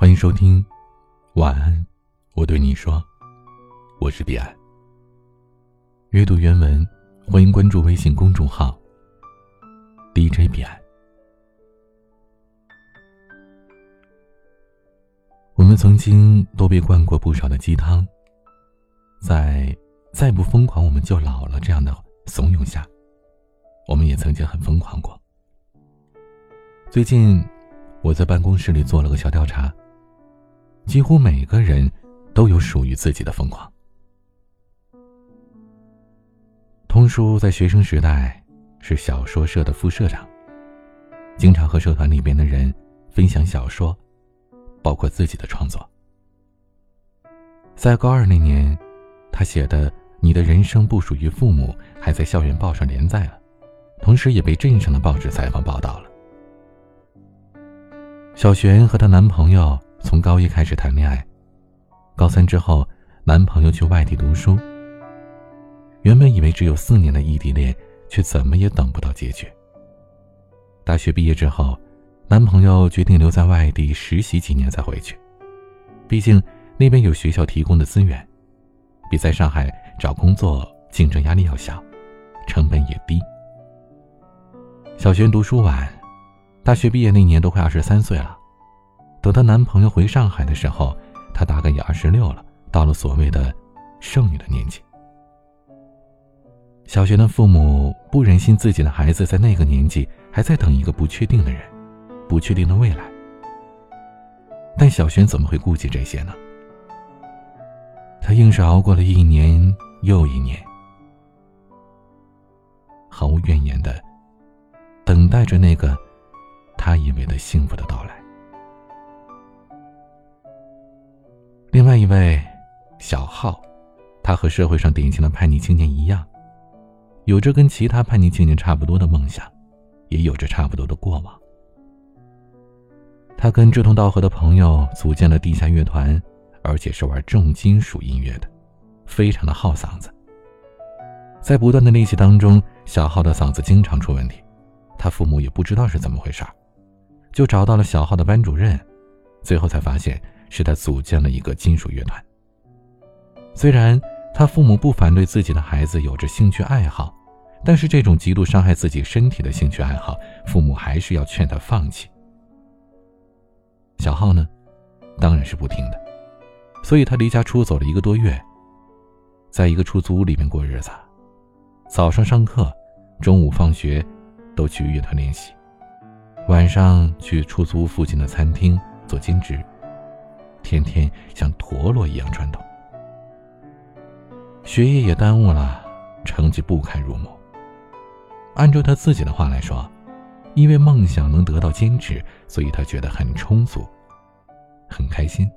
欢迎收听，晚安，我对你说，我是彼岸。阅读原文，欢迎关注微信公众号 DJ 彼岸。我们曾经都被灌过不少的鸡汤，在“再不疯狂我们就老了”这样的怂恿下，我们也曾经很疯狂过。最近，我在办公室里做了个小调查。几乎每个人都有属于自己的疯狂。通叔在学生时代是小说社的副社长，经常和社团里边的人分享小说，包括自己的创作。在高二那年，他写的《你的人生不属于父母》还在校园报上连载了，同时也被镇上的报纸采访报道了。小璇和她男朋友。从高一开始谈恋爱，高三之后，男朋友去外地读书。原本以为只有四年的异地恋，却怎么也等不到结局。大学毕业之后，男朋友决定留在外地实习几年再回去，毕竟那边有学校提供的资源，比在上海找工作竞争压力要小，成本也低。小璇读书晚，大学毕业那年都快二十三岁了。等她男朋友回上海的时候，她大概也二十六了，到了所谓的剩女的年纪。小璇的父母不忍心自己的孩子在那个年纪还在等一个不确定的人，不确定的未来。但小璇怎么会顾及这些呢？她硬是熬过了一年又一年，毫无怨言的等待着那个她以为的幸福的到来。另外一位，小浩，他和社会上典型的叛逆青年一样，有着跟其他叛逆青年差不多的梦想，也有着差不多的过往。他跟志同道合的朋友组建了地下乐团，而且是玩重金属音乐的，非常的耗嗓子。在不断的练习当中，小浩的嗓子经常出问题，他父母也不知道是怎么回事就找到了小浩的班主任，最后才发现。是他组建了一个金属乐团。虽然他父母不反对自己的孩子有着兴趣爱好，但是这种极度伤害自己身体的兴趣爱好，父母还是要劝他放弃。小浩呢，当然是不听的，所以他离家出走了一个多月，在一个出租屋里面过日子，早上上课，中午放学，都去乐团练习，晚上去出租屋附近的餐厅做兼职。天天像陀螺一样转动，学业也耽误了，成绩不堪入目。按照他自己的话来说，因为梦想能得到坚持，所以他觉得很充足，很开心。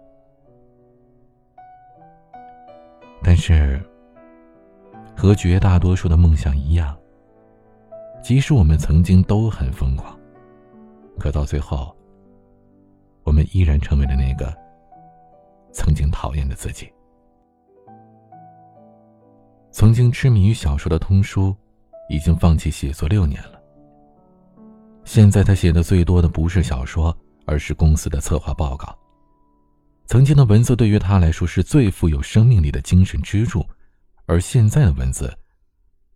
但是，和绝大多数的梦想一样，即使我们曾经都很疯狂，可到最后，我们依然成为了那个。曾经讨厌的自己，曾经痴迷于小说的通书，已经放弃写作六年了。现在他写的最多的不是小说，而是公司的策划报告。曾经的文字对于他来说是最富有生命力的精神支柱，而现在的文字，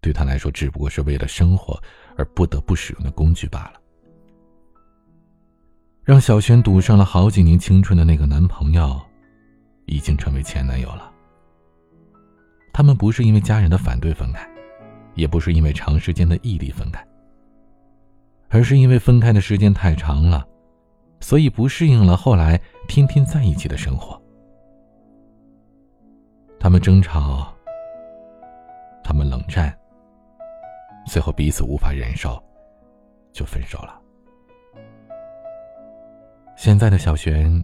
对他来说只不过是为了生活而不得不使用的工具罢了。让小璇赌上了好几年青春的那个男朋友。已经成为前男友了。他们不是因为家人的反对分开，也不是因为长时间的异地分开，而是因为分开的时间太长了，所以不适应了后来天天在一起的生活。他们争吵，他们冷战，最后彼此无法忍受，就分手了。现在的小璇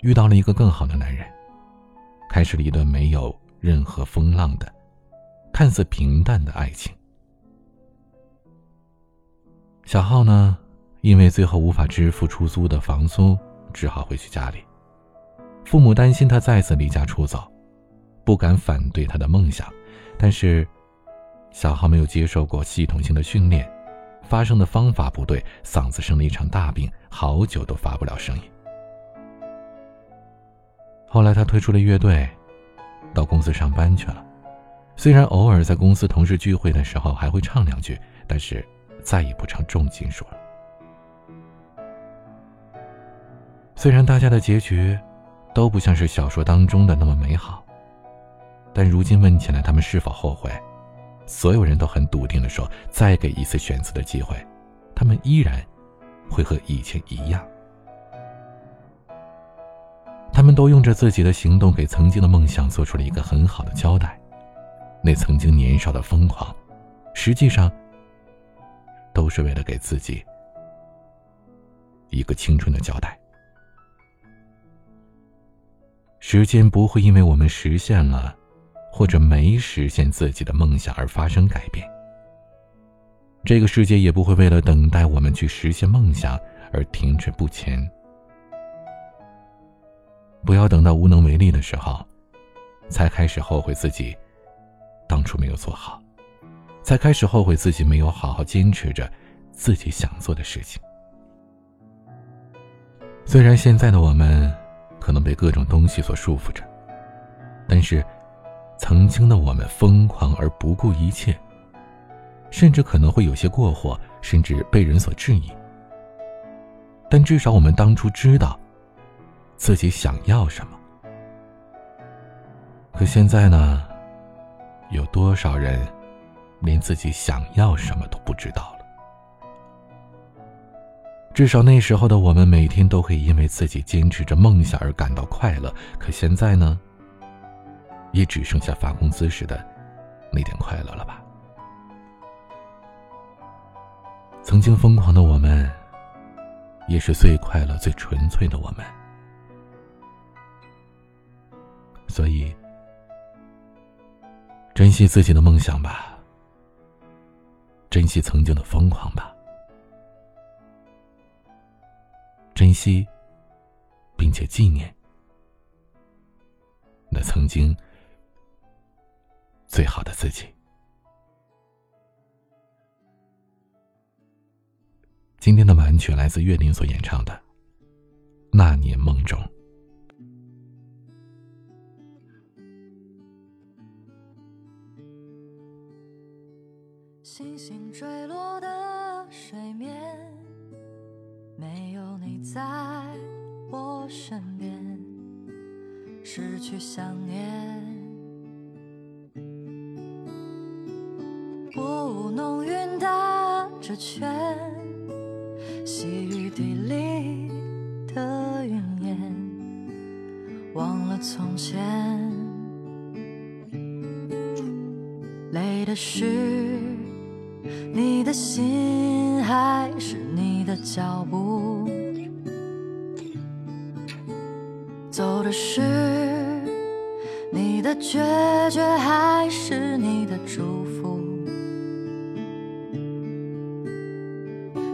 遇到了一个更好的男人。开始了一段没有任何风浪的、看似平淡的爱情。小浩呢，因为最后无法支付出租的房租，只好回去家里。父母担心他再次离家出走，不敢反对他的梦想，但是小浩没有接受过系统性的训练，发声的方法不对，嗓子生了一场大病，好久都发不了声音。后来他退出了乐队，到公司上班去了。虽然偶尔在公司同事聚会的时候还会唱两句，但是再也不唱重金属了。虽然大家的结局都不像是小说当中的那么美好，但如今问起来，他们是否后悔？所有人都很笃定的说，再给一次选择的机会，他们依然会和以前一样。他们都用着自己的行动，给曾经的梦想做出了一个很好的交代。那曾经年少的疯狂，实际上都是为了给自己一个青春的交代。时间不会因为我们实现了，或者没实现自己的梦想而发生改变。这个世界也不会为了等待我们去实现梦想而停滞不前。不要等到无能为力的时候，才开始后悔自己当初没有做好，才开始后悔自己没有好好坚持着自己想做的事情。虽然现在的我们可能被各种东西所束缚着，但是曾经的我们疯狂而不顾一切，甚至可能会有些过火，甚至被人所质疑。但至少我们当初知道。自己想要什么？可现在呢？有多少人连自己想要什么都不知道了？至少那时候的我们，每天都可以因为自己坚持着梦想而感到快乐。可现在呢？也只剩下发工资时的那点快乐了吧？曾经疯狂的我们，也是最快乐、最纯粹的我们。所以，珍惜自己的梦想吧，珍惜曾经的疯狂吧，珍惜，并且纪念那曾经最好的自己。今天的晚曲来自岳林所演唱的《那年梦中》。星星坠落的水面，没有你在我身边，失去想念。雾浓云打着圈，细雨滴里的云烟，忘了从前，累的是。的心还是你的脚步，走的是你的决绝还是你的祝福？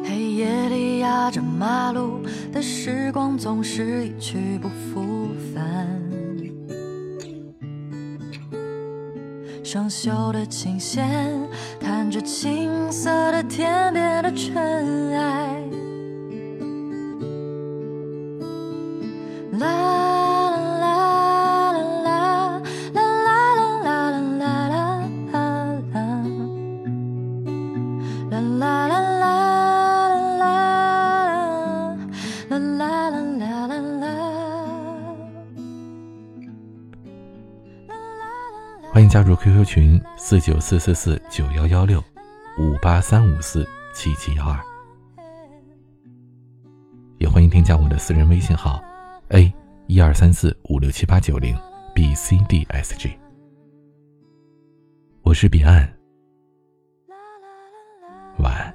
黑夜里压着马路的时光总是一去不复生锈的琴弦，弹着青色的天边的尘埃。加入 qq 群四九四四四九幺幺六五八三五四七七幺二也欢迎添加我的私人微信号 a 一二三四五六七八九零 bcdsg 我是彼岸晚安。